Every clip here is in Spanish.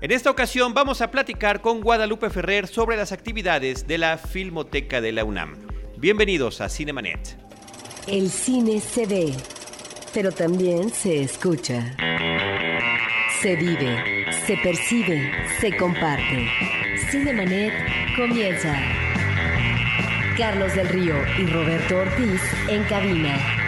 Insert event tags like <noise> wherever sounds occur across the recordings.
En esta ocasión vamos a platicar con Guadalupe Ferrer sobre las actividades de la Filmoteca de la UNAM. Bienvenidos a Cinemanet. El cine se ve, pero también se escucha. Se vive, se percibe, se comparte. Cinemanet comienza. Carlos del Río y Roberto Ortiz en cabina.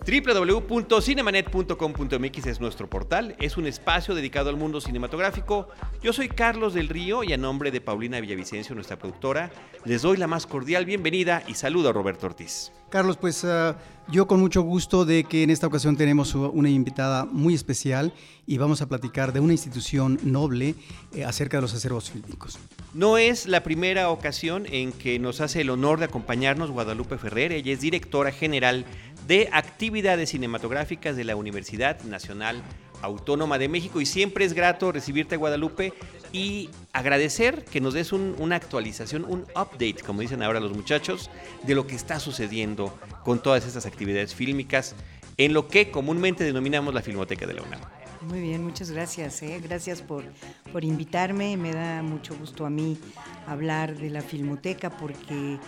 www.cinemanet.com.mx es nuestro portal, es un espacio dedicado al mundo cinematográfico. Yo soy Carlos del Río y a nombre de Paulina Villavicencio, nuestra productora, les doy la más cordial bienvenida y saludo a Roberto Ortiz. Carlos, pues uh, yo con mucho gusto de que en esta ocasión tenemos una invitada muy especial y vamos a platicar de una institución noble eh, acerca de los acervos fílmicos. No es la primera ocasión en que nos hace el honor de acompañarnos Guadalupe Ferrer, ella es directora general de actividades cinematográficas de la Universidad Nacional Autónoma de México y siempre es grato recibirte Guadalupe y agradecer que nos des una actualización, un update, como dicen ahora los muchachos, de lo que está sucediendo con todas estas actividades fílmicas en lo que comúnmente denominamos la Filmoteca de la UNAM. Muy bien, muchas gracias. ¿eh? Gracias por, por invitarme. Me da mucho gusto a mí hablar de la Filmoteca porque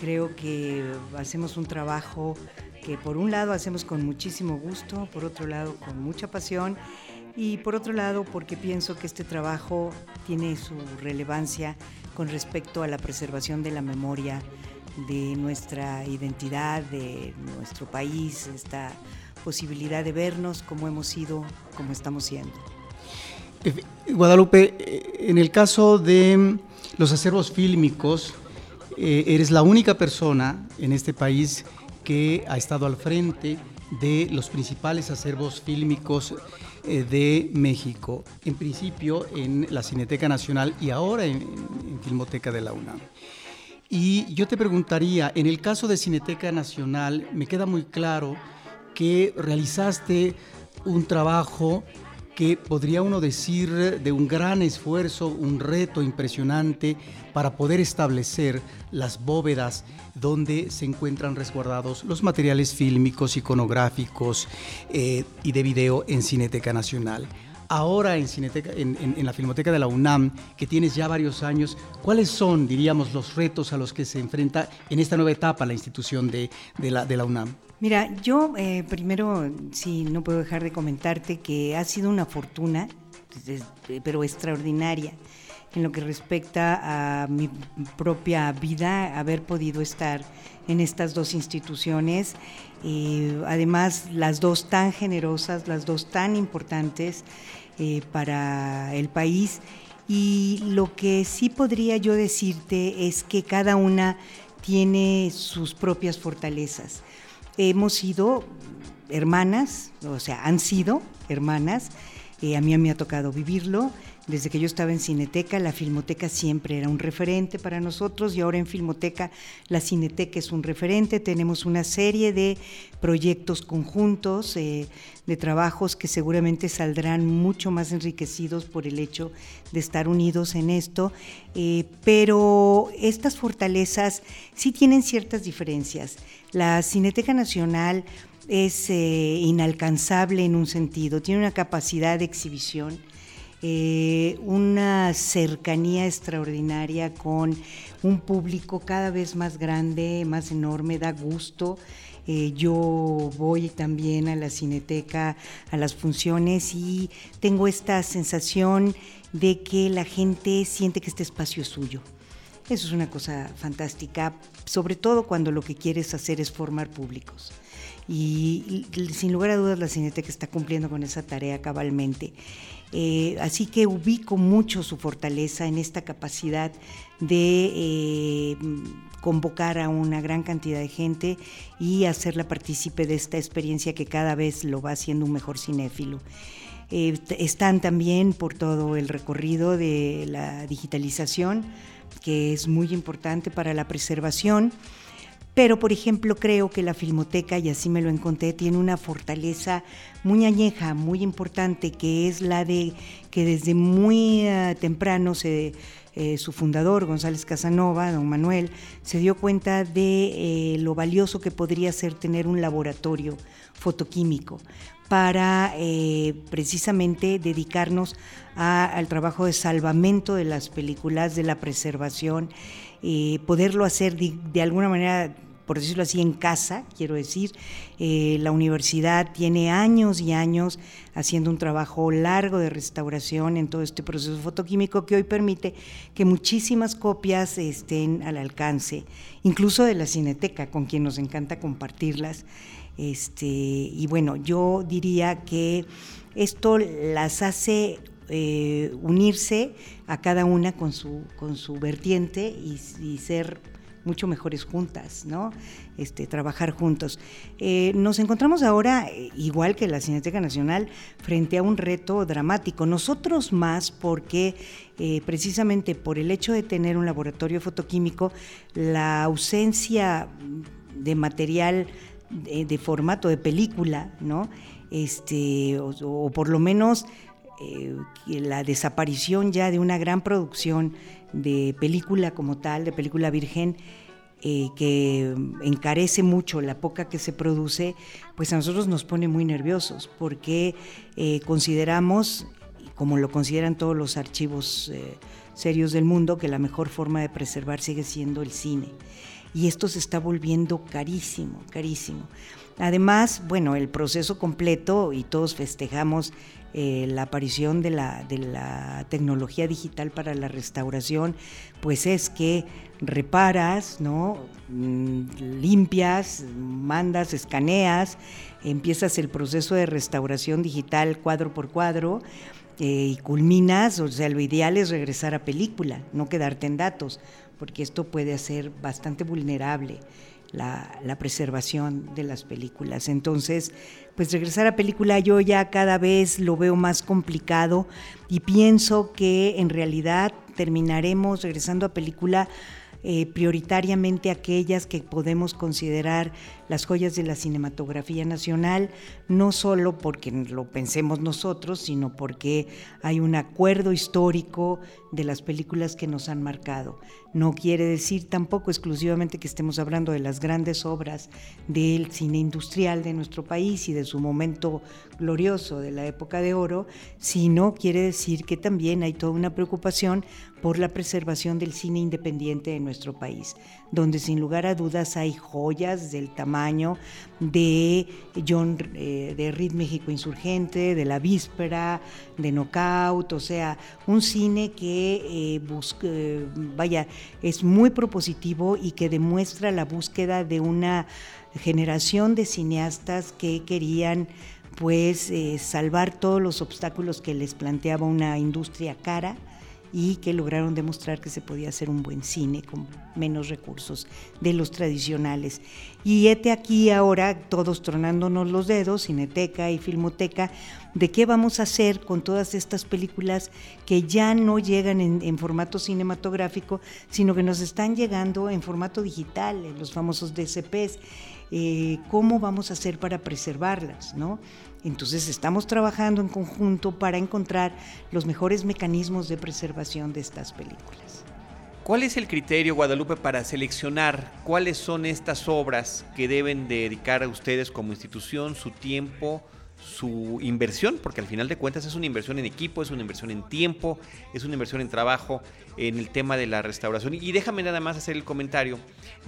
creo que hacemos un trabajo que por un lado hacemos con muchísimo gusto, por otro lado con mucha pasión y por otro lado porque pienso que este trabajo tiene su relevancia con respecto a la preservación de la memoria de nuestra identidad, de nuestro país, esta posibilidad de vernos como hemos sido, como estamos siendo. Guadalupe, eh, en el caso de los acervos fílmicos, eh, eres la única persona en este país que ha estado al frente de los principales acervos fílmicos eh, de México, en principio en la Cineteca Nacional y ahora en, en, Filmoteca de la UNAM. Y yo te preguntaría, en el caso de Cineteca Nacional, me queda muy claro que realizaste un trabajo que podría uno decir de un gran esfuerzo, un reto impresionante para poder establecer las bóvedas donde se encuentran resguardados los materiales fílmicos, iconográficos eh, y de video en Cineteca Nacional. Ahora en, Cineteca, en, la Filmoteca de la UNAM, que tienes ya varios años, ¿cuáles son, diríamos, los retos a los que se enfrenta en esta nueva etapa la institución de, la, UNAM? Mira, yo eh, primero sí no puedo dejar de comentarte que ha sido una fortuna, pero extraordinaria, en lo que respecta a mi propia vida, haber podido estar en estas dos instituciones, eh, además las dos tan generosas, las dos tan importantes eh, para el país. Y lo que sí podría yo decirte es que cada una tiene sus propias fortalezas. Hemos sido hermanas, o sea, han sido hermanas, eh, a mí me ha tocado vivirlo. Desde que yo estaba en Cineteca, la Filmoteca siempre era un referente para nosotros y ahora en Filmoteca la Cineteca es un referente. Tenemos una serie de proyectos conjuntos, eh, de trabajos que seguramente saldrán mucho más enriquecidos por el hecho de estar unidos en esto, eh, pero estas fortalezas sí tienen ciertas diferencias. La Cineteca Nacional es eh, inalcanzable en un sentido, tiene una capacidad de exhibición, eh, una cercanía extraordinaria con un público cada vez más grande, más enorme, da gusto. Eh, yo voy también a la cineteca, a las funciones y tengo esta sensación de que la gente siente que este espacio es suyo. Eso es una cosa fantástica, sobre todo cuando lo que quieres hacer es formar públicos y, sin lugar a dudas la Cineteca está cumpliendo con esa tarea cabalmente. Eh, así que ubico mucho su fortaleza en esta capacidad de eh, convocar a una gran cantidad de gente y hacerla partícipe de esta experiencia que cada vez lo va haciendo un mejor cinéfilo. Eh, están también por todo el recorrido de la digitalización, que es muy importante para la preservación pero, por ejemplo, creo que la Filmoteca, y así me lo encontré, tiene una fortaleza muy añeja, muy importante, que es la de que desde muy eh, temprano eh, su fundador, González Casanova, don Manuel, se dio cuenta de lo valioso que podría ser tener un laboratorio fotoquímico para precisamente dedicarnos al trabajo de salvamento de las películas, de la preservación, poderlo hacer de alguna manera por decirlo así, en casa, quiero decir. Eh, la universidad tiene años y años haciendo un trabajo largo de restauración en todo este proceso fotoquímico que hoy permite que muchísimas copias estén al alcance, incluso de la cineteca, con quien nos encanta compartirlas. Este, y bueno, yo diría que esto las hace eh, unirse a cada una con su, con su vertiente y ser mucho mejores juntas, ¿no? Este, trabajar juntos. Eh, nos encontramos ahora, eh, igual que la Cineteca Nacional, frente a un reto dramático. Nosotros más porque eh, precisamente por el hecho de tener un laboratorio fotoquímico, la ausencia de material de, formato de película, ¿no? Este, o, por lo menos la desaparición ya de una gran producción de película como tal, de película virgen, eh, que encarece mucho la poca que se produce, pues a nosotros nos pone muy nerviosos porque eh, consideramos, como lo consideran todos los archivos eh, serios del mundo, que la mejor forma de preservar sigue siendo el cine. Y esto se está volviendo carísimo, carísimo. Además, bueno, el proceso completo, y todos festejamos eh, la aparición de la, tecnología digital para la restauración, pues es que reparas. Mm, limpias, mandas, escaneas, empiezas el proceso de restauración digital cuadro por cuadro eh, y culminas, o sea, lo ideal es regresar a película, no quedarte en datos, porque esto puede ser bastante vulnerable la, preservación de las películas. Entonces, pues regresar a película yo ya cada vez lo veo más complicado y pienso que en realidad terminaremos regresando a película eh, prioritariamente aquellas que podemos considerar las joyas de la cinematografía nacional, no solo porque lo pensemos nosotros, sino porque hay un acuerdo histórico de las películas que nos han marcado. No quiere decir tampoco exclusivamente que estemos hablando de las grandes obras del cine industrial de nuestro país y de su momento glorioso de la época de oro, sino quiere decir que también hay toda una preocupación por la preservación del cine independiente de nuestro país, donde sin lugar a dudas hay joyas del tamaño de John eh, de Rid México Insurgente, de La Víspera, de Knockout, o sea, un cine que eh, eh, vaya, es muy propositivo y que demuestra la búsqueda de una generación de cineastas que querían pues salvar todos los obstáculos que les planteaba una industria cara y que lograron demostrar que se podía hacer un buen cine con menos recursos de los tradicionales. Y este aquí ahora, todos tronándonos los dedos, Cineteca y Filmoteca, de qué vamos a hacer con todas estas películas que ya no llegan en, formato cinematográfico, sino que nos están llegando en formato digital, en los famosos DCPs. Eh, ¿Cómo vamos a hacer para preservarlas? ¿no? Entonces estamos trabajando en conjunto para encontrar los mejores mecanismos de preservación de estas películas. ¿Cuál es el criterio, Guadalupe, para seleccionar cuáles son estas obras que deben dedicar a ustedes como institución su tiempo, su inversión, porque al final de cuentas es una inversión en equipo, es una inversión en tiempo, es una inversión en trabajo, en el tema de la restauración. Y déjame nada más hacer el comentario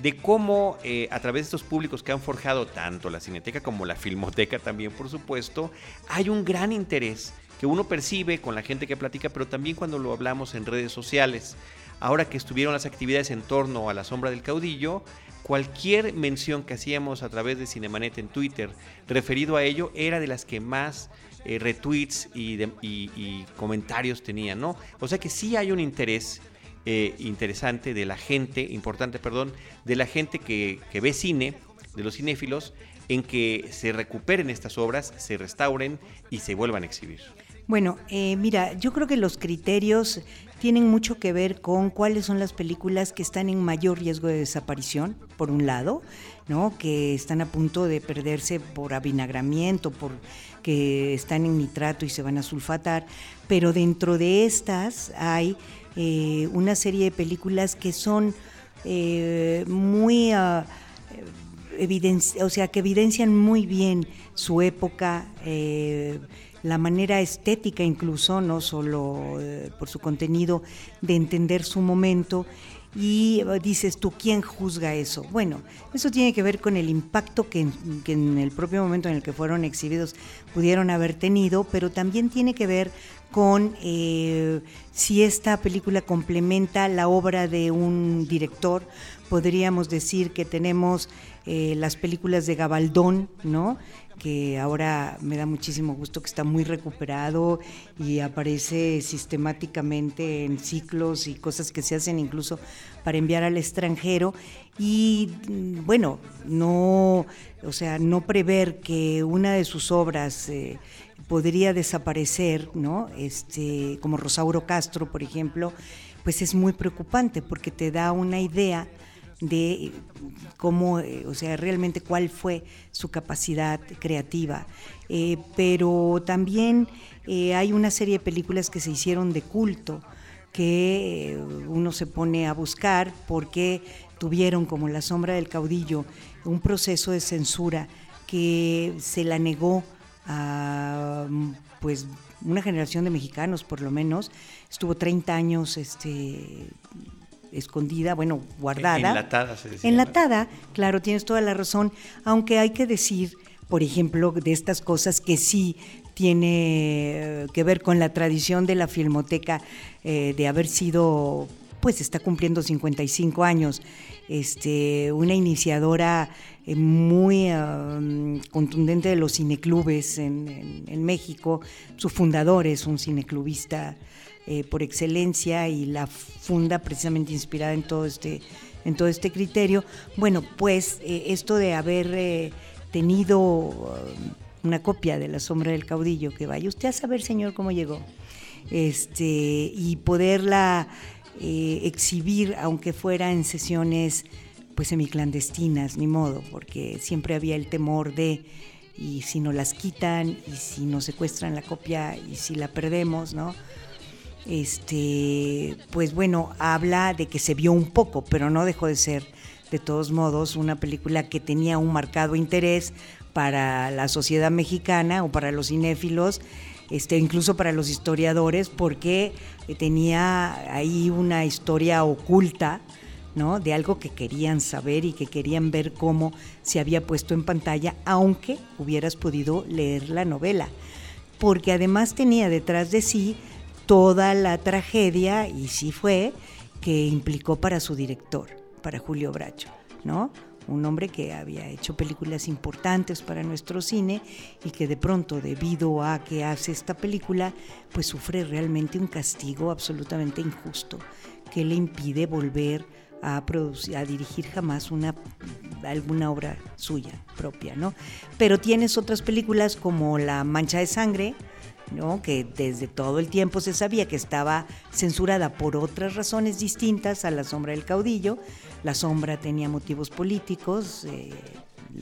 de cómo eh, a través de estos públicos que han forjado tanto la Cineteca como la Filmoteca también, por supuesto, hay un gran interés que uno percibe con la gente que platica, pero también cuando lo hablamos en redes sociales. Ahora que estuvieron las actividades en torno a la sombra del caudillo, cualquier mención que hacíamos a través de Cinemanet en Twitter referido a ello era de las que más eh, retweets y, comentarios tenían, ¿no? O sea que sí hay un interés eh, interesante de la gente, importante, perdón, de la gente que ve cine, de los cinéfilos, en que se recuperen estas obras, se restauren y se vuelvan a exhibir. Bueno, eh, mira, yo creo que los criterios tienen mucho que ver con cuáles son las películas que están en mayor riesgo de desaparición, por un lado, ¿no? que están a punto de perderse por avinagramiento, por que están en nitrato y se van a sulfatar, pero dentro de estas hay eh, una serie de películas que son eh, muy uh, o sea, que evidencian muy bien su época, eh, la manera estética incluso, no solo por su contenido, de entender su momento y eh, dices tú, ¿quién juzga eso? Bueno, eso tiene que ver con el impacto que, en el propio momento en el que fueron exhibidos pudieron haber tenido, pero también tiene que ver con eh, si esta película complementa la obra de un director. Podríamos decir que tenemos eh, las películas de Gabaldón, ¿no? que ahora me da muchísimo gusto que está muy recuperado y aparece sistemáticamente en ciclos y cosas que se hacen incluso para enviar al extranjero y mm, bueno, no, o sea, no prever que una de sus obras eh, podría desaparecer, ¿no? Este, como Rosauro Castro, por ejemplo, pues es muy preocupante porque te da una idea de cómo, eh, o sea, realmente cuál fue su capacidad creativa. Eh, pero también eh, hay una serie de películas que se hicieron de culto que uno se pone a buscar porque tuvieron como la sombra del caudillo un proceso de censura que se la negó a pues una generación de mexicanos por lo menos estuvo 30 años este escondida, bueno, guardada. Enlatada, se decía, Enlatada, claro, tienes toda la razón, aunque hay que decir, por ejemplo, de estas cosas que sí tiene eh, que ver con la tradición de la filmoteca eh, de haber sido, pues está cumpliendo 55 años, este, una iniciadora eh, muy contundente de los cineclubes en, en, México. Su fundador es un cineclubista eh, por excelencia y la funda precisamente inspirada en todo este, en todo este criterio. Bueno, pues eh, esto de haber eh, tenido uh, una copia de La sombra del caudillo, que vaya usted a saber, señor, cómo llegó, este, y poderla exhibir, aunque fuera en sesiones pues semiclandestinas, ni modo, porque siempre había el temor de y si nos las quitan y si nos secuestran la copia y si la perdemos, ¿no? Este, pues bueno, habla de que se vio un poco, pero no dejó de ser, de todos modos, una película que tenía un marcado interés para la sociedad mexicana o para los cinéfilos, este, incluso para los historiadores, porque tenía ahí una historia oculta, ¿no? De algo que querían saber y que querían ver cómo se había puesto en pantalla, aunque hubieras podido leer la novela. Porque además tenía detrás de sí toda la tragedia, y sí fue, que implicó para su director, para Julio Bracho, ¿no? Un hombre que había hecho películas importantes para nuestro cine y que de pronto, debido a que hace esta película, pues sufre realmente un castigo absolutamente injusto que le impide volver a, producir, a dirigir jamás una, alguna obra suya propia, ¿no? Pero tienes otras películas como La Mancha de Sangre, que desde todo el tiempo se sabía que estaba censurada por otras razones distintas a La sombra del caudillo. La sombra tenía motivos políticos, eh,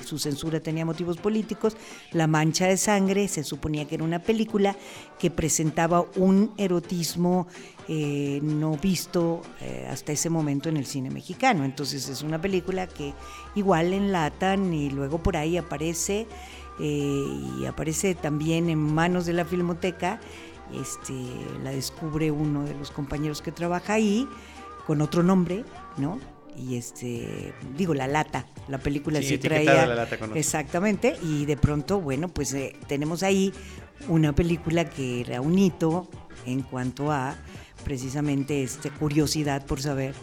su censura tenía motivos políticos. La mancha de sangre se suponía que era una película que presentaba un erotismo eh, no visto eh, hasta ese momento en el cine mexicano. Entonces es una película que igual enlatan y luego por ahí aparece y aparece también en manos de la Filmoteca. Este, la descubre uno de los compañeros que trabaja ahí con otro nombre, ¿no? Y este, digo, La Lata, la película sí, traía. La lata con exactamente, y de pronto, bueno, pues eh, tenemos ahí una película que era un hito en cuanto a precisamente esta curiosidad por saber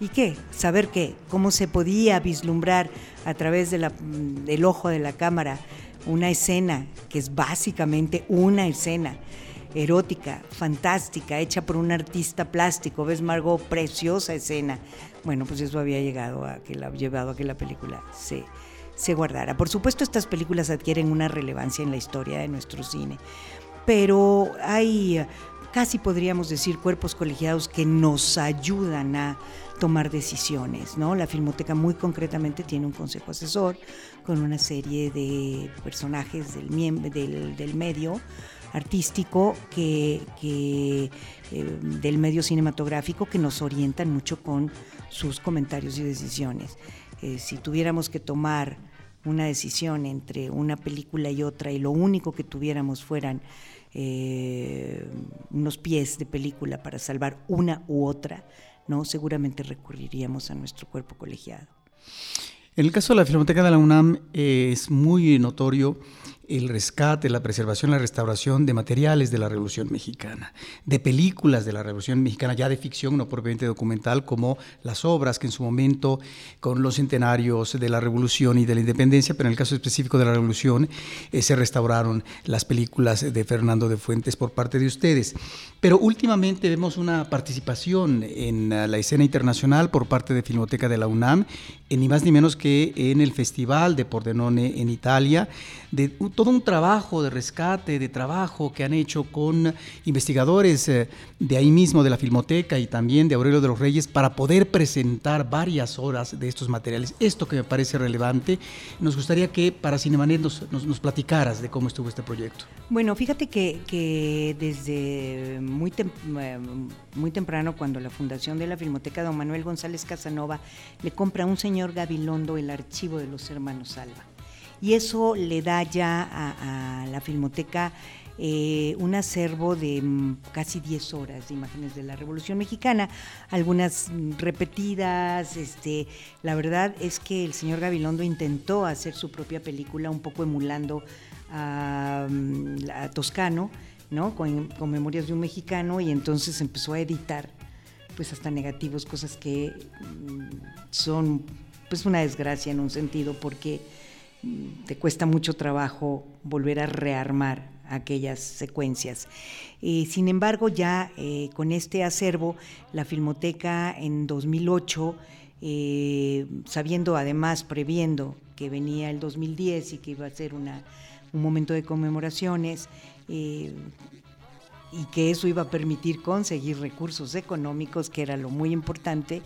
¿Y qué? Saber qué, cómo se podía vislumbrar a través de la, del ojo de la cámara una escena que es básicamente una escena erótica, fantástica, hecha por un artista plástico. ¿Ves, Margot? Preciosa escena. Bueno, pues eso había llegado a que la, llevado a que la película se, se guardara. Por supuesto, estas películas adquieren una relevancia en la historia de nuestro cine, pero hay casi podríamos decir cuerpos colegiados que nos ayudan a tomar decisiones, ¿no? La Filmoteca muy concretamente tiene un consejo asesor con una serie de personajes del, del, medio artístico que, eh, del medio cinematográfico que nos orientan mucho con sus comentarios y decisiones. Eh, si tuviéramos que tomar una decisión entre una película y otra y lo único que tuviéramos fueran eh, unos pies de película para salvar una u otra, no seguramente recurriríamos a nuestro cuerpo colegiado. En el caso de la Filmoteca de la UNAM eh, es muy notorio el rescate, la preservación, la restauración de materiales de la Revolución Mexicana, de películas de la Revolución Mexicana, ya de ficción, no propiamente documental, como las obras que en su momento, con los centenarios de la Revolución y de la Independencia, pero en el caso específico de la Revolución, eh, se restauraron las películas de Fernando de Fuentes por parte de ustedes. Pero últimamente vemos una participación en la escena internacional por parte de Filmoteca de la UNAM, ni más ni menos que en el Festival de Pordenone en Italia, de todo un trabajo de rescate, de trabajo que han hecho con investigadores eh, de ahí mismo, de la Filmoteca y también de Aurelio de los Reyes, para poder presentar varias horas de estos materiales. Esto que me parece relevante, nos gustaría que para Cinemanet nos, nos, platicaras de cómo estuvo este proyecto. Bueno, fíjate que, desde muy, eh, muy temprano, cuando la fundación de la Filmoteca, don Manuel González Casanova le compra a un señor Gabilondo el archivo de los hermanos Salva y eso le da ya a, la Filmoteca eh, un acervo de mm, casi 10 horas de imágenes de la Revolución Mexicana, algunas mm, repetidas. Este, la verdad es que el señor Gabilondo intentó hacer su propia película, un poco emulando a, mm, Toscano, ¿no? Con, Memorias de un Mexicano, y entonces empezó a editar, pues hasta negativos, cosas que son pues una desgracia en un sentido, porque te cuesta mucho trabajo volver a rearmar aquellas secuencias. sin embargo, ya eh, con este acervo, la Filmoteca en 2008, eh, sabiendo además, previendo que venía el 2010 y que iba a ser una, un momento de conmemoraciones, eh, y que eso iba a permitir conseguir recursos económicos, que era lo muy importante,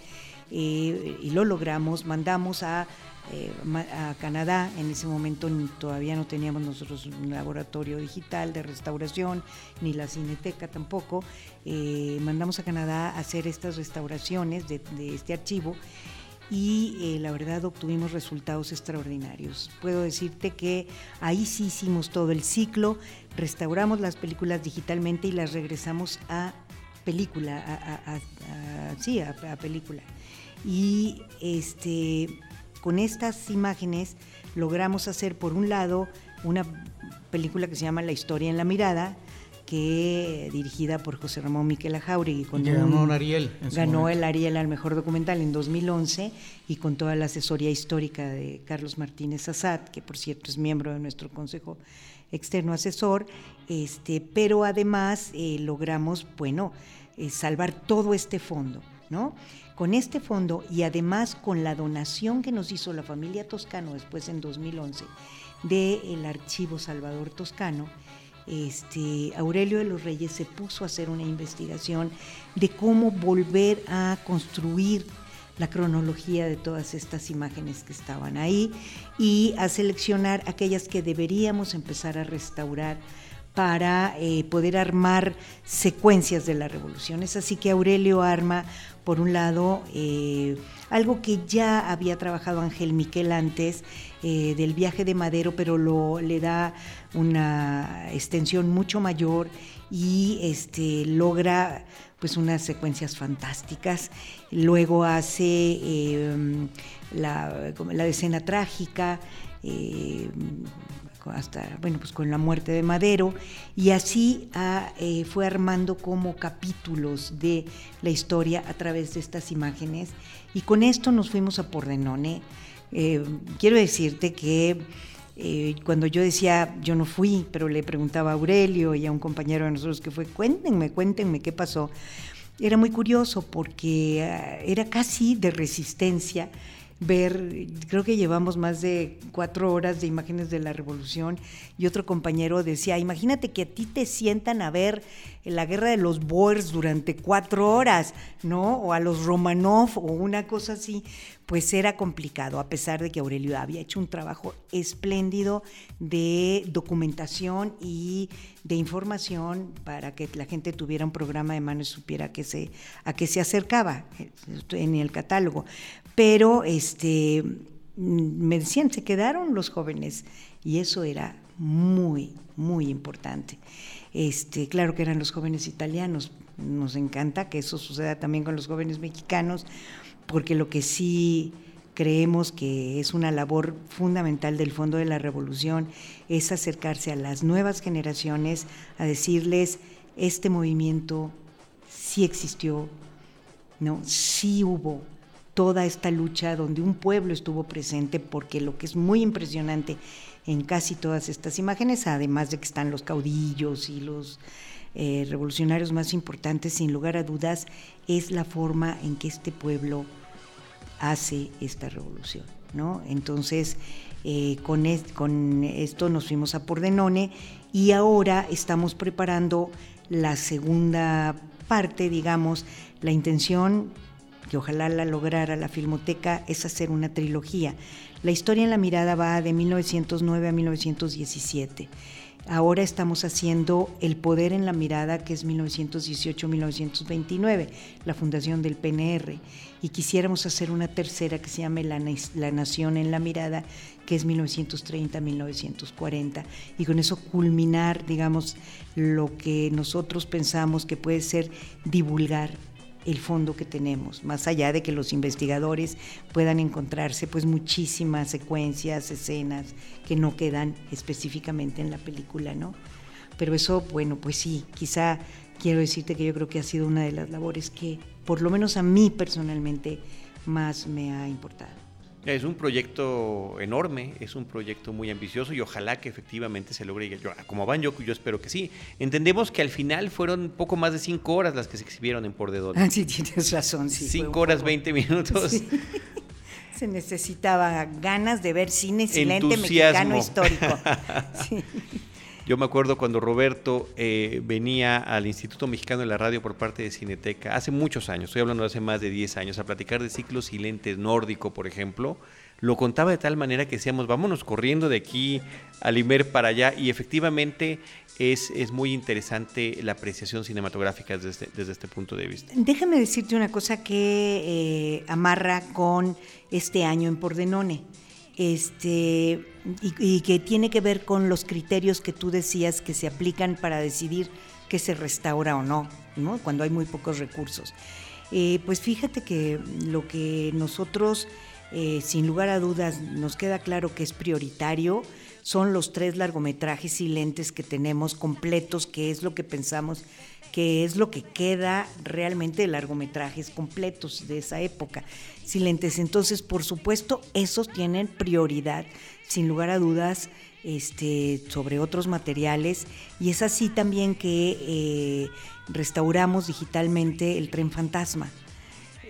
y lo logramos, mandamos a eh, a Canadá. En ese momento todavía no teníamos nosotros un laboratorio digital de restauración, ni la cineteca tampoco. Eh, mandamos a Canadá a hacer estas restauraciones de, este archivo y eh, la verdad obtuvimos resultados extraordinarios. Puedo decirte que ahí sí hicimos todo el ciclo, restauramos las películas digitalmente y las regresamos a película, sí, a, a película. Y este con estas imágenes logramos hacer, por un lado, una película que se llama La historia en la mirada, que dirigida por José Ramón Miquel Jauregui. Con ganó un Ariel. Ganó el Ariel al mejor documental en 2011 y con toda la asesoría histórica de Carlos Martínez Azad, que por cierto es miembro de nuestro consejo externo asesor, este, pero además eh, logramos, bueno, eh, salvar todo este fondo, ¿no? Con este fondo y además con la donación que nos hizo la familia Toscano después en 2011 del archivo Salvador Toscano, este, Aurelio de los Reyes se puso a hacer una investigación de cómo volver a construir la cronología de todas estas imágenes que estaban ahí y a seleccionar aquellas que deberíamos empezar a restaurar para eh, poder armar secuencias de la revolución. Es así que Aurelio arma, por un lado, eh, algo que ya había trabajado Ángel Miquel antes, eh, del viaje de Madero, pero lo, le da una extensión mucho mayor y este, logra pues unas secuencias fantásticas. Luego hace la, la, escena trágica, hasta, bueno, pues con la muerte de Madero, y así ah, eh, fue armando como capítulos de la historia a través de estas imágenes, y con esto nos fuimos a Pordenone. Eh, quiero decirte que eh, cuando yo decía, yo no fui, pero le preguntaba a Aurelio y a un compañero de nosotros que fue, cuéntenme, cuéntenme qué pasó. Era muy curioso porque ah, era casi de resistencia ver, creo que llevamos más de cuatro horas de imágenes de la revolución y otro compañero decía, imagínate que a ti te sientan a ver la guerra de los Boers durante cuatro horas, ¿no? O a los Romanov o una cosa así, pues era complicado, a pesar de que Aurelio había hecho un trabajo espléndido de documentación y de información para que la gente tuviera un programa de mano y supiera que se, a qué se acercaba eh, en el catálogo. Pero este, me decían, se quedaron los jóvenes y eso era muy, muy importante. Este, claro que eran los jóvenes italianos, nos encanta que eso suceda también con los jóvenes mexicanos, porque lo que sí creemos que es una labor fundamental del Fondo de la Revolución es acercarse a las nuevas generaciones, a decirles, este movimiento sí existió, ¿no? sí hubo toda esta lucha donde un pueblo estuvo presente, porque lo que es muy impresionante en casi todas estas imágenes, además de que están los caudillos y los eh, revolucionarios más importantes, sin lugar a dudas, es la forma en que este pueblo hace esta revolución. ¿no? Entonces, eh, con, con esto nos fuimos a Pordenone y ahora estamos preparando la segunda parte, digamos, la intención que ojalá la lograra la Filmoteca es hacer una trilogía. La historia en la mirada va de 1909 a 1917. Ahora estamos haciendo El Poder en la Mirada, que es 1918-1929, la fundación del PNR. Y quisiéramos hacer una tercera que se llame la, la Nación en la Mirada, que es 1930-1940. Y con eso culminar, digamos, lo que nosotros pensamos que puede ser divulgar el fondo que tenemos, más allá de que los investigadores puedan encontrarse pues muchísimas secuencias, escenas que no quedan específicamente en la película, ¿no? Pero eso, bueno, pues sí, quizá quiero decirte que yo creo que ha sido una de las labores que por lo menos a mí personalmente más me ha importado. Es un proyecto enorme, es un proyecto muy ambicioso y ojalá que efectivamente se logre. Yo, como van, yo, yo espero que sí. Entendemos que al final fueron poco más de cinco horas las que se exhibieron en Por Ah, sí, tienes razón. Sí, cinco horas, veinte minutos. <laughs> Se necesitaba ganas de ver cine silente mexicano histórico. <laughs> Sí. Yo me acuerdo cuando Roberto eh, venía al Instituto Mexicano de la Radio por parte de Cineteca, hace muchos años, estoy hablando de hace más de 10 años, a platicar de ciclos silentes nórdico, por ejemplo, lo contaba de tal manera que decíamos, vámonos corriendo de aquí al Imer para allá, y efectivamente es, es muy interesante la apreciación cinematográfica desde este, desde este punto de vista. Déjame decirte una cosa que eh, amarra con este año en Pordenone este, y, que tiene que ver con los criterios que tú decías que se aplican para decidir que se restaura o no, ¿no? cuando hay muy pocos recursos. Eh, pues fíjate que lo que nosotros, eh, sin lugar a dudas, nos queda claro que es prioritario son los tres largometrajes y lentes que tenemos completos, que es lo que pensamos que es lo que queda realmente de largometrajes completos de esa época. Silentes. Entonces, por supuesto, esos tienen prioridad, sin lugar a dudas, este, sobre otros materiales. Y es así también que eh, restauramos digitalmente el tren fantasma.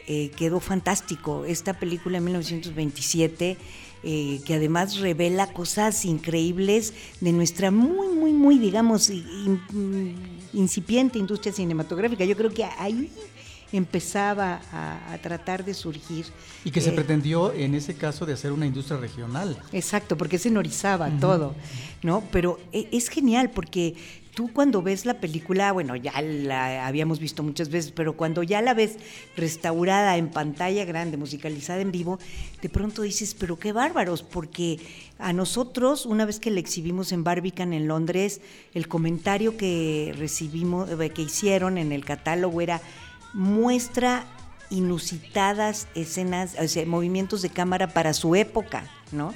Eh, quedó fantástico. Esta película en 1927 eh, que además revela cosas increíbles de nuestra muy, muy, muy, digamos, incipiente industria cinematográfica. Yo creo que ahí empezaba a, tratar de surgir. Y que se eh, pretendió en ese caso de hacer una industria regional. Exacto, porque se norizaba todo, ¿no? Pero e, es genial porque tú cuando ves la película, bueno, ya la habíamos visto muchas veces, pero cuando ya la ves restaurada en pantalla grande, musicalizada en vivo, de pronto dices, pero qué bárbaros, porque a nosotros, una vez que la exhibimos en Barbican en Londres, el comentario que recibimos, eh, que hicieron en el catálogo era muestra inusitadas escenas, o sea, movimientos de cámara para su época, ¿no?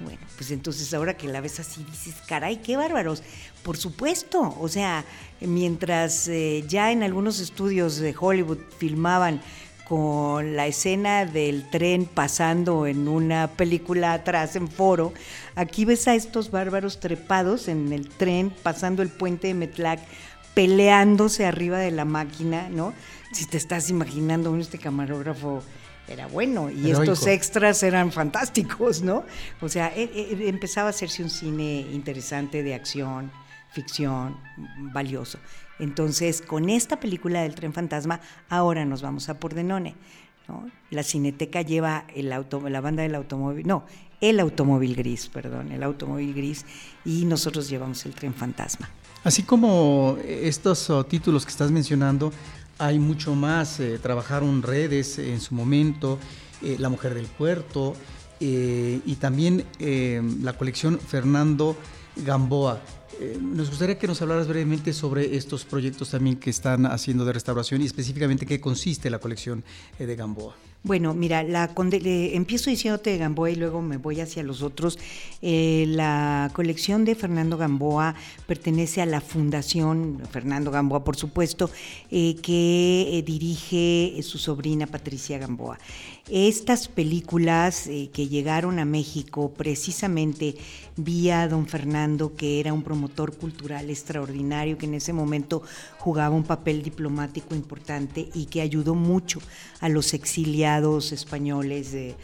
Bueno, pues entonces ahora que la ves así dices, caray, qué bárbaros. Por supuesto, o sea, mientras eh, ya en algunos estudios de Hollywood filmaban con la escena del tren pasando en una película atrás en foro, aquí ves a estos bárbaros trepados en el tren pasando el puente de Metlac, peleándose arriba de la máquina, ¿no? Si te estás imaginando este camarógrafo era bueno y estos extras eran fantásticos, ¿no? O sea, e, e, empezaba a hacerse un cine interesante de acción, ficción, valioso. Entonces, con esta película del tren fantasma, ahora nos vamos a Pordenone. ¿no? La cineteca lleva el auto, la banda del automóvil, no, el automóvil gris, perdón, el automóvil gris, y nosotros llevamos el tren fantasma. Así como estos oh, títulos que estás mencionando, hay mucho más. Eh, trabajaron redes en su momento, eh, La Mujer del Puerto eh, y también la colección Fernando Gamboa. nos gustaría que nos hablaras brevemente sobre estos proyectos también que están haciendo de restauración y específicamente qué consiste la colección de Gamboa. Bueno, mira, la empiezo diciéndote de Gamboa y luego me voy hacia los otros. Eh, la colección de Fernando Gamboa pertenece a la Fundación Fernando Gamboa, por supuesto, eh, que eh, dirige su sobrina Patricia Gamboa. Estas películas que llegaron a México precisamente vía don Fernando, que era un promotor cultural extraordinario, que en ese momento jugaba un papel diplomático importante y que ayudó mucho a los exiliados españoles eh,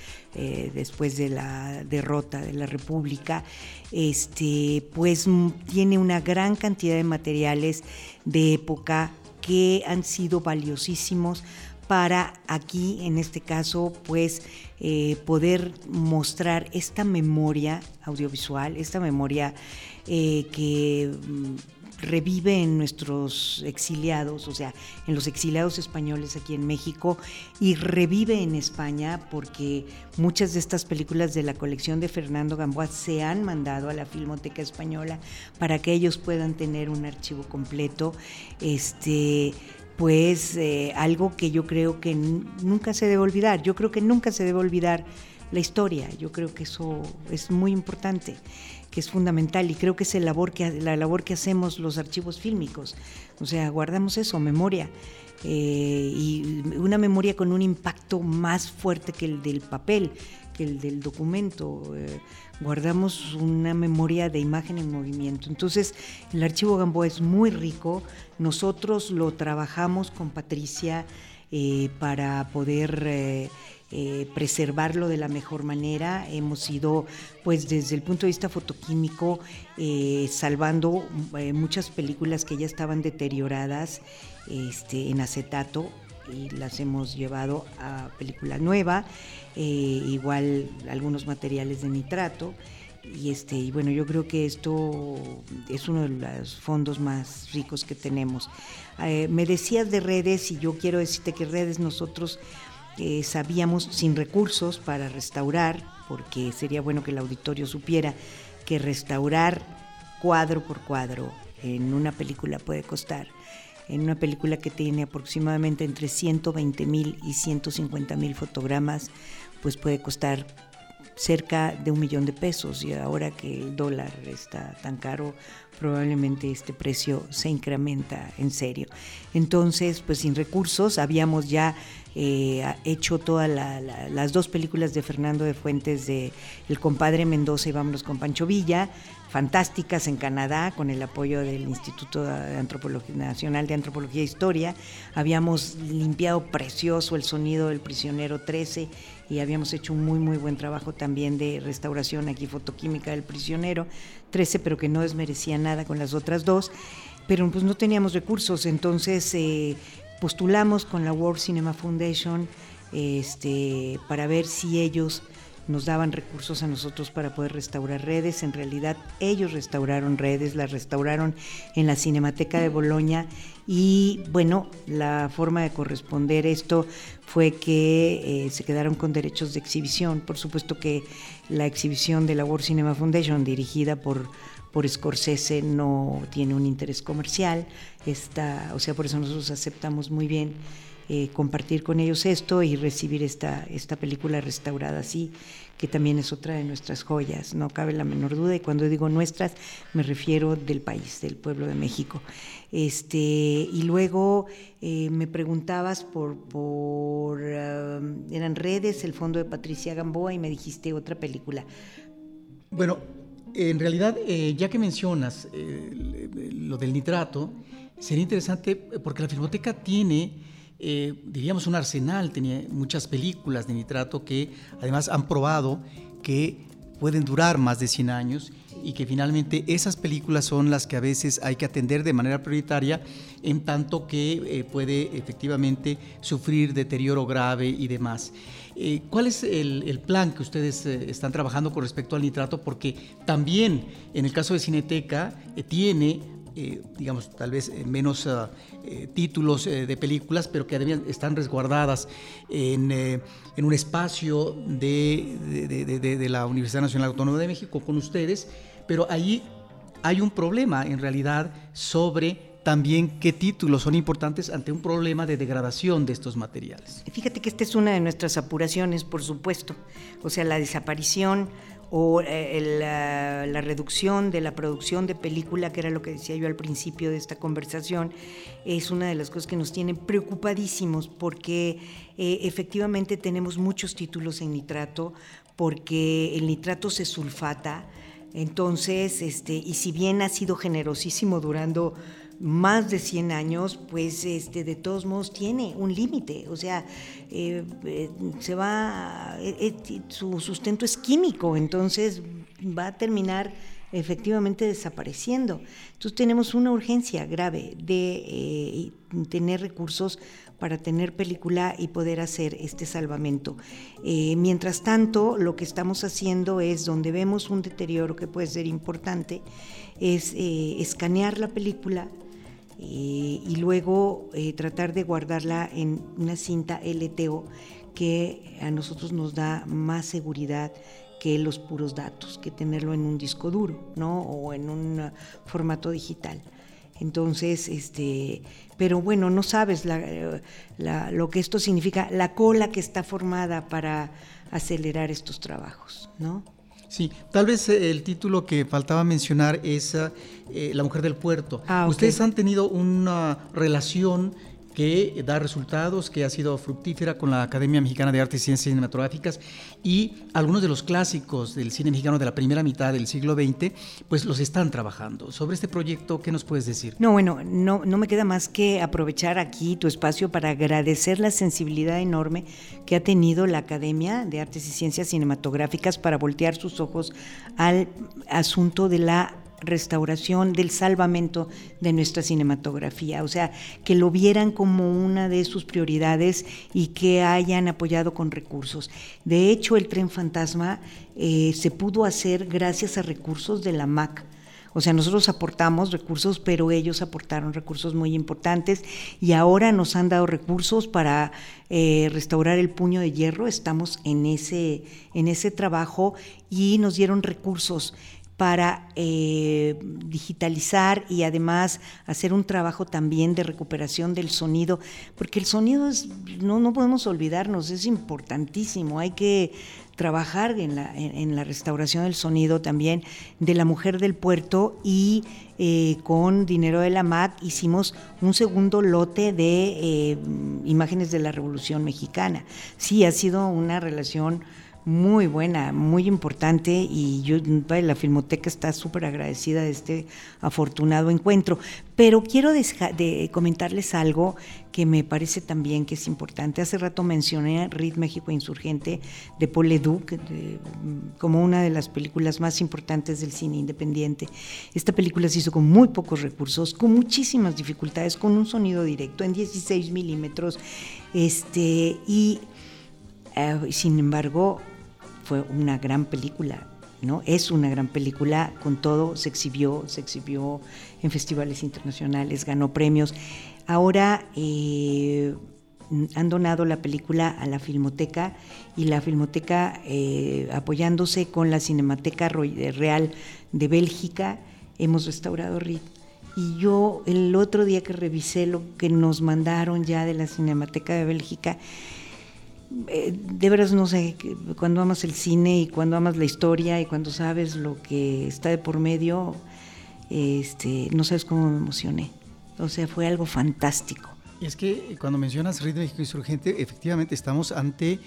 después de la derrota de la República, este, pues tiene una gran cantidad de materiales de época que han sido valiosísimos para aquí, en este caso, pues eh, poder mostrar esta memoria audiovisual, esta memoria eh, que mm, revive en nuestros exiliados, o sea, en los exiliados españoles aquí en México y revive en España porque muchas de estas películas de la colección de Fernando Gamboa se han mandado a la Filmoteca Española para que ellos puedan tener un archivo completo. Este, pues eh, algo que yo creo que nunca se debe olvidar. Yo creo que nunca se debe olvidar la historia. Yo creo que eso es muy importante que es fundamental y creo que es el labor que, la labor que hacemos los archivos fílmicos. O sea, guardamos eso, memoria. Eh, y una memoria con un impacto más fuerte que el del papel, el del documento. Eh, guardamos una memoria de imagen en movimiento. Entonces, el archivo Gamboa es muy rico. Nosotros lo trabajamos con Patricia eh, para poder eh, preservarlo de la mejor manera. Hemos ido, pues desde el punto de vista fotoquímico, salvando muchas películas que ya estaban deterioradas este, en acetato y las hemos llevado a película nueva, igual algunos materiales de nitrato. Y, este, y bueno, yo creo que esto es uno de los fondos más ricos que tenemos. me decías de redes y yo quiero decirte que redes nosotros sabíamos sin recursos para restaurar, porque sería bueno que el auditorio supiera que restaurar cuadro por cuadro en una película puede costar, en una película que tiene aproximadamente entre 120 mil y 150 mil fotogramas, pues puede costar cerca de un millón de pesos y ahora que el dólar está tan caro, probablemente este precio se incrementa en serio. Entonces, pues sin recursos, habíamos ya eh, hecho todas las dos películas de Fernando de Fuentes de El compadre Mendoza y Vámonos con Pancho Villa, fantásticas en Canadá con el apoyo del Instituto de Antropología, Nacional de Antropología e Historia. Habíamos limpiado precioso el sonido del prisionero 13 y habíamos hecho un muy muy buen trabajo también de restauración aquí fotoquímica del prisionero 13, pero que no desmerecía nada con las otras dos. Pero pues no teníamos recursos, entonces eh, postulamos con la World Cinema Foundation este, para ver si ellos nos daban recursos a nosotros para poder restaurar redes. En realidad ellos restauraron redes, las restauraron en la Cinemateca de Boloña y bueno, la forma de corresponder esto fue que eh, se quedaron con derechos de exhibición. Por supuesto que la exhibición de la World Cinema Foundation dirigida por por Scorsese no tiene un interés comercial, está, o sea, por eso nosotros aceptamos muy bien eh, compartir con ellos esto y recibir esta, esta película restaurada así, que también es otra de nuestras joyas, no cabe la menor duda, y cuando digo nuestras me refiero del país, del pueblo de México. Este, y luego eh, me preguntabas por, por um, eran redes, el fondo de Patricia Gamboa, y me dijiste otra película. Bueno, en realidad, eh, ya que mencionas lo del nitrato, sería interesante porque la filmoteca tiene eh, diríamos, un arsenal, tenía muchas películas de nitrato que además han probado que pueden durar más de 100 años y que finalmente esas películas son las que a veces hay que atender de manera prioritaria en tanto que eh, puede efectivamente sufrir deterioro grave y demás. Eh, ¿Cuál es el, plan que ustedes eh, están trabajando con respecto al nitrato? Porque también en el caso de Cineteca tiene digamos, tal vez menos ah, títulos de películas, pero que además están resguardadas en, en un espacio de, de, de, la Universidad Nacional Autónoma de México con ustedes pero ahí hay un problema en realidad sobre también qué títulos son importantes ante un problema de degradación de estos materiales. Fíjate que esta es una de nuestras apuraciones, por supuesto, o sea, la desaparición o eh, la, reducción de la producción de película, que era lo que decía yo al principio de esta conversación, es una de las cosas que nos tienen preocupadísimos porque eh, efectivamente tenemos muchos títulos en nitrato, porque el nitrato se sulfata, entonces, este, y si bien ha sido generosísimo durando más de 100 años, pues este, de todos modos tiene un límite, o sea, eh, eh, se va, eh, su sustento es químico, entonces va a terminar efectivamente desapareciendo. Entonces tenemos una urgencia grave de tener recursos para tener película y poder hacer este salvamento. Mientras tanto, lo que estamos haciendo es, donde vemos un deterioro que puede ser importante, es escanear la película eh, y luego tratar de guardarla en una cinta LTO que a nosotros nos da más seguridad que los puros datos, que tenerlo en un disco duro, ¿no? O en un formato digital. Entonces, este, pero bueno, no sabes lo que esto significa, la cola que está formada para acelerar estos trabajos, ¿no? Sí, tal vez eh, el título que faltaba mencionar es eh, La mujer del puerto. Ah, Ustedes han tenido una relación que da resultados, que ha sido fructífera con la Academia Mexicana de Artes y Ciencias Cinematográficas y algunos de los clásicos del cine mexicano de la primera mitad del siglo XX, pues los están trabajando. Sobre este proyecto, ¿qué nos puedes decir? No, bueno, no, no me queda más que aprovechar aquí tu espacio para agradecer la sensibilidad enorme que ha tenido la Academia de Artes y Ciencias Cinematográficas para voltear sus ojos al asunto de la restauración, del salvamento de nuestra cinematografía, o sea, que lo vieran como una de sus prioridades y que hayan apoyado con recursos. De hecho, el tren fantasma eh, se pudo hacer gracias a recursos de la MAC. O sea, nosotros aportamos recursos, pero ellos aportaron recursos muy importantes y ahora nos han dado recursos para eh, restaurar el puño de hierro. Estamos en ese, en ese trabajo y nos dieron recursos para eh, digitalizar y además hacer un trabajo también de recuperación del sonido, porque el sonido es, no, no podemos olvidarnos, es importantísimo, hay que trabajar en la, en, la restauración del sonido también de la mujer del puerto y eh, con dinero de la MAC hicimos un segundo lote de eh, imágenes de la Revolución Mexicana. Sí, ha sido una relación muy buena, muy importante y yo, la Filmoteca está súper agradecida de este afortunado encuentro. Pero quiero de comentarles algo que me parece también que es importante. Hace rato mencioné Rit México Insurgente de Paul Leduc como una de las películas más importantes del cine independiente. Esta película se hizo con muy pocos recursos, con muchísimas dificultades, con un sonido directo en 16 milímetros. Este, y eh, sin embargo, fue una gran película, ¿no? Es una gran película, con todo se exhibió, se exhibió en festivales internacionales, ganó premios. Ahora eh, han donado la película a la Filmoteca y la Filmoteca, eh, apoyándose con la Cinemateca Real de Bélgica, hemos restaurado RIT. Y yo el otro día que revisé lo que nos mandaron ya de la Cinemateca de Bélgica, eh, de veras no sé, cuando amas el cine y cuando amas la historia y cuando sabes lo que está de por medio, este, no sabes cómo me emocioné. O sea, fue algo fantástico. Y es que cuando mencionas Ritmo Insurgente, efectivamente estamos ante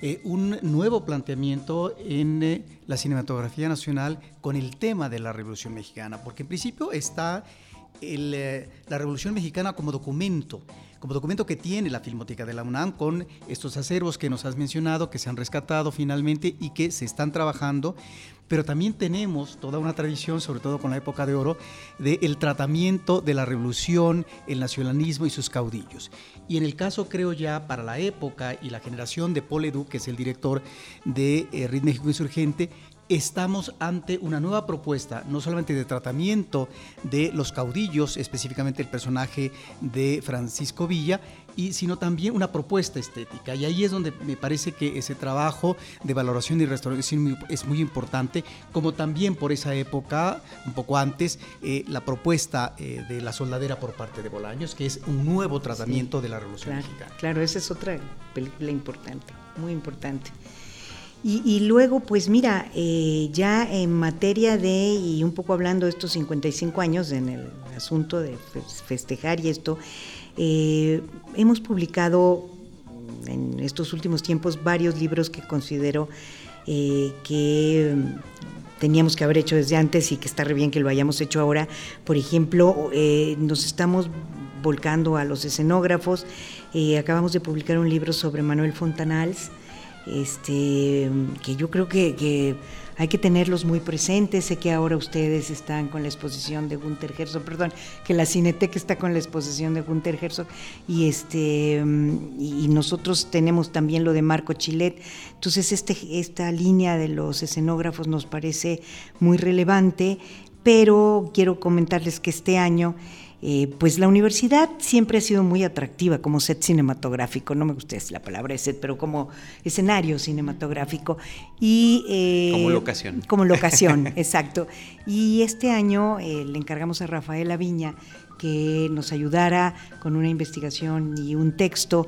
eh, un nuevo planteamiento en eh, la cinematografía nacional con el tema de la Revolución Mexicana, porque en principio está la Revolución Mexicana como documento, como documento que tiene la Filmoteca de la UNAM con estos acervos que nos has mencionado, que se han rescatado finalmente y que se están trabajando pero también tenemos toda una tradición, sobre todo con la época de oro, del tratamiento de la revolución, el nacionalismo y sus caudillos. Y en el caso, creo ya, para la época y la generación de Paul Edu, que es el director de eh, Ritmo México Insurgente, estamos ante una nueva propuesta, no solamente de tratamiento de los caudillos, específicamente el personaje de Francisco Villa, y, sino también una propuesta estética. Y ahí es donde me parece que ese trabajo de valoración y restauración es muy importante, como también por esa época, un poco antes, eh, la propuesta eh, de la soldadera por parte de Bolaños, que es un nuevo tratamiento de la Revolución Mexicana. Claro, esa es otra película importante, muy importante. Y, luego, pues mira, eh, ya en materia de, y un poco hablando de estos 55 años en el asunto de festejar y esto, eh, hemos publicado en estos últimos tiempos varios libros que considero eh, que teníamos que haber hecho desde antes y que está re bien que lo hayamos hecho ahora. Por ejemplo, nos estamos volcando a los escenógrafos. acabamos de publicar un libro sobre Manuel Fontanals este, que yo creo que, hay que tenerlos muy presentes. Sé que ahora ustedes están con la exposición de Gunther Herzog, perdón, que la Cineteca está con la exposición de Gunther Herzog y este y nosotros tenemos también lo de Marco Chilet. Entonces este, esta línea de los escenógrafos nos parece muy relevante, pero quiero comentarles que este año eh, pues la universidad siempre ha sido muy atractiva como set cinematográfico, no me gusta la palabra set, pero como escenario cinematográfico. Y, eh, como locación. Como <laughs> locación, exacto. Y este año eh, le encargamos a Rafael Aviña que nos ayudara con una investigación y un texto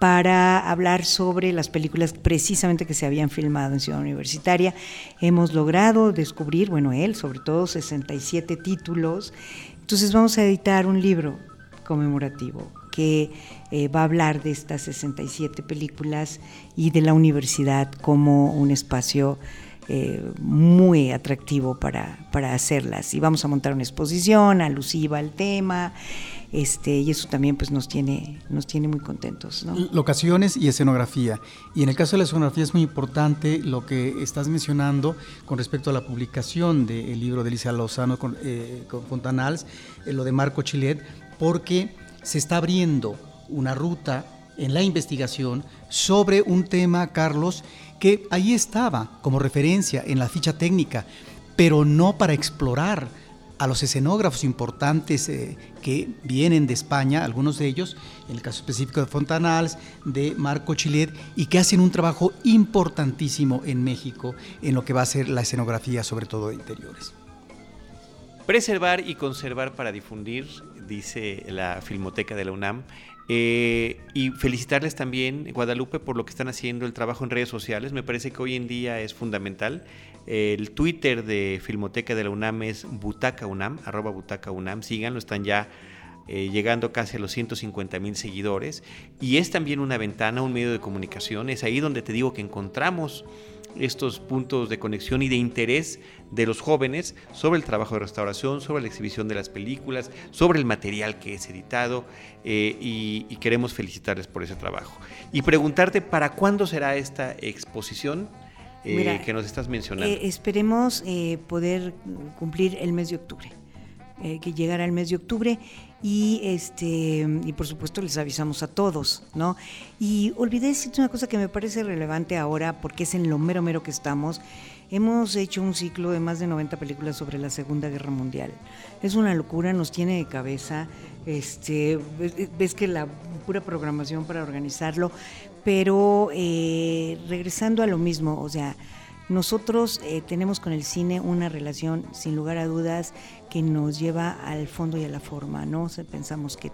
para hablar sobre las películas precisamente que se habían filmado en Ciudad Universitaria. Hemos logrado descubrir, bueno, él sobre todo, 67 títulos entonces vamos a editar un libro conmemorativo que eh, va a hablar de estas 67 películas y de la universidad como un espacio eh, muy atractivo para, para, hacerlas. Y vamos a montar una exposición alusiva al tema. Este, y eso también pues nos tiene, nos tiene muy contentos. Locaciones y escenografía. Y en el caso de la escenografía es muy importante lo que estás mencionando con respecto a la publicación del libro de Alicia Lozano con, eh, Fontanals, eh, lo de Marco Chilet, porque se está abriendo una ruta en la investigación sobre un tema, Carlos, que ahí estaba como referencia en la ficha técnica, pero no para explorar a los escenógrafos importantes eh, que vienen de España, algunos de ellos, en el caso específico de Fontanals, de Marco Chilet, y que hacen un trabajo importantísimo en México en lo que va a ser la escenografía, sobre todo de interiores. Preservar y conservar para difundir, dice la Filmoteca de la UNAM, eh, y felicitarles también, Guadalupe, por lo que están haciendo el trabajo en redes sociales. Me parece que hoy en día es fundamental. El Twitter de Filmoteca de la UNAM es Butaca UNAM, arroba Butaca UNAM. Síganlo, están ya eh, llegando casi a los 150 mil seguidores. Y es también una ventana, un medio de comunicación. Es ahí donde te digo que encontramos estos puntos de conexión y de interés de los jóvenes sobre el trabajo de restauración, sobre la exhibición de las películas, sobre el material que es editado eh, y, queremos felicitarles por ese trabajo. Y preguntarte, ¿para cuándo será esta exposición? Eh, que nos estás mencionando. Eh, esperemos poder cumplir el mes de octubre, que llegara el mes de octubre y este y por supuesto les avisamos a todos, ¿no? Y olvidé decirte una cosa que me parece relevante ahora porque es en lo mero mero que estamos. Hemos hecho un ciclo de más de 90 películas sobre la Segunda Guerra Mundial. Es una locura, nos tiene de cabeza. Este, ves que la pura programación para organizarlo, pero eh, regresando a lo mismo, o sea, nosotros eh, tenemos con el cine una relación, sin lugar a dudas, que nos lleva al fondo y a la forma, ¿no? pensamos que,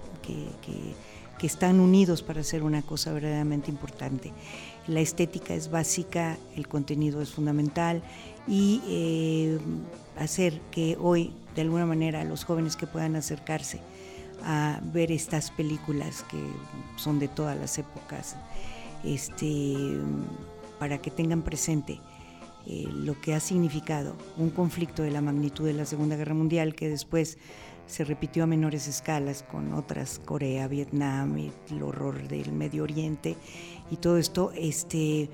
están unidos para hacer una cosa verdaderamente importante. La estética es básica, el contenido es fundamental y eh, hacer que hoy, de alguna manera, los jóvenes que puedan acercarse a ver estas películas que son de todas las épocas, este, para que tengan presente eh, lo que ha significado un conflicto de la magnitud de la Segunda Guerra Mundial que después se repitió a menores escalas con otras, Corea, Vietnam, el horror del Medio Oriente y todo esto, este,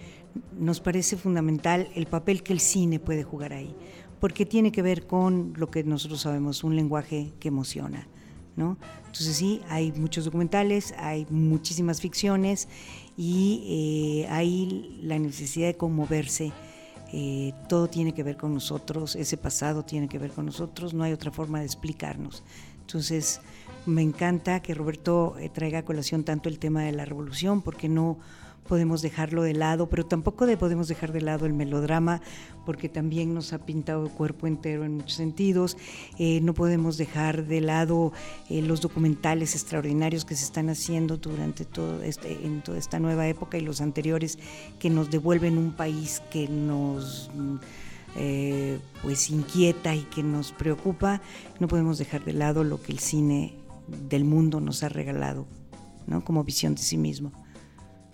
nos parece fundamental el papel que el cine puede jugar ahí, porque tiene que ver con lo que nosotros sabemos, un lenguaje que emociona. Entonces sí, hay muchos documentales, hay muchísimas ficciones y eh, la necesidad de conmoverse. Eh, todo tiene que ver con nosotros, ese pasado tiene que ver con nosotros, no hay otra forma de explicarnos. Entonces, me encanta que Roberto eh, traiga a colación tanto el tema de la revolución, porque no podemos dejarlo de lado, pero tampoco podemos dejar de lado el melodrama, porque también nos ha pintado el cuerpo entero en muchos sentidos. Eh, no podemos dejar de lado eh, los documentales extraordinarios que se están haciendo durante todo este, en toda esta nueva época y los anteriores que nos devuelven un país que nos eh, pues inquieta y que nos preocupa. No podemos dejar de lado lo que el cine del mundo nos ha regalado, ¿no? como visión de sí mismo.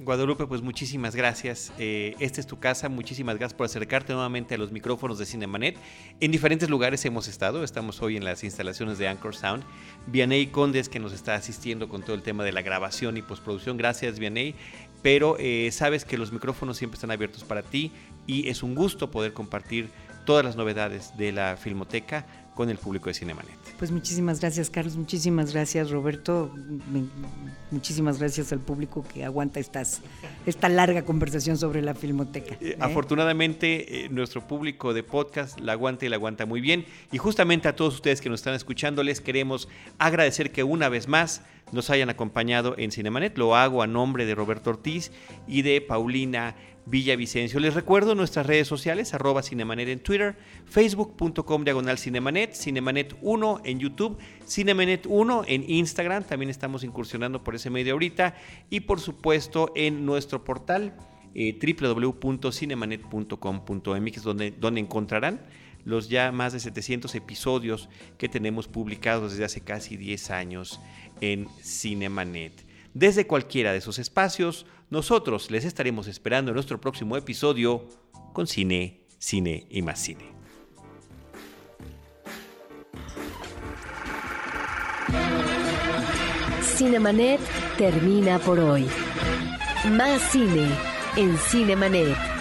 Guadalupe, pues muchísimas gracias. Eh, esta es tu casa. Muchísimas gracias por acercarte nuevamente a los micrófonos de Cinemanet. En diferentes lugares hemos estado. Estamos hoy en las instalaciones de Anchor Sound. Vianey Condes, que nos está asistiendo con todo el tema de la grabación y postproducción. Gracias, Vianey. Pero eh, sabes que los micrófonos siempre están abiertos para ti y es un gusto poder compartir todas las novedades de la Filmoteca con el público de Cinemanet. Pues muchísimas gracias, Carlos, muchísimas gracias, Roberto, muchísimas gracias al público que aguanta estas, esta larga conversación sobre la Filmoteca. Eh, ¿eh? Afortunadamente, eh, nuestro público de podcast la aguanta y la aguanta muy bien. Y justamente a todos ustedes que nos están escuchando, les queremos agradecer que una vez más nos hayan acompañado en Cinemanet. Lo hago a nombre de Roberto Ortiz y de Paulina Villavicencio. Les recuerdo nuestras redes sociales, arroba Cinemanet en Twitter, facebook.com diagonal Cinemanet, Cinemanet 1 en YouTube, Cinemanet 1 en Instagram, también estamos incursionando por ese medio ahorita, y por supuesto en nuestro portal eh, www.cinemanet.com.mx, donde, donde encontrarán los ya más de 700 episodios que tenemos publicados desde hace casi 10 años en Cinemanet. Desde cualquiera de esos espacios, nosotros les estaremos esperando en nuestro próximo episodio con cine, cine y más cine. Cinemanet termina por hoy. Más cine en Cinemanet.